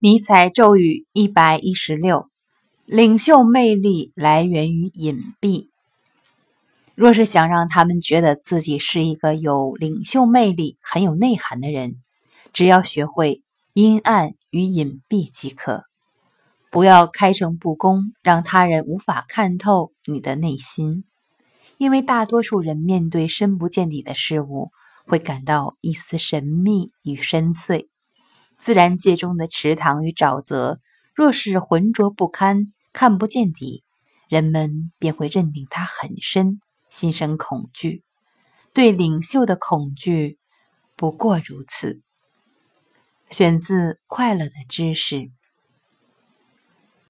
迷彩咒语一百一十六：领袖魅力来源于隐蔽。若是想让他们觉得自己是一个有领袖魅力、很有内涵的人，只要学会阴暗与隐蔽即可。不要开诚布公，让他人无法看透你的内心。因为大多数人面对深不见底的事物，会感到一丝神秘与深邃。自然界中的池塘与沼泽，若是浑浊不堪、看不见底，人们便会认定它很深，心生恐惧。对领袖的恐惧不过如此。选自《快乐的知识》。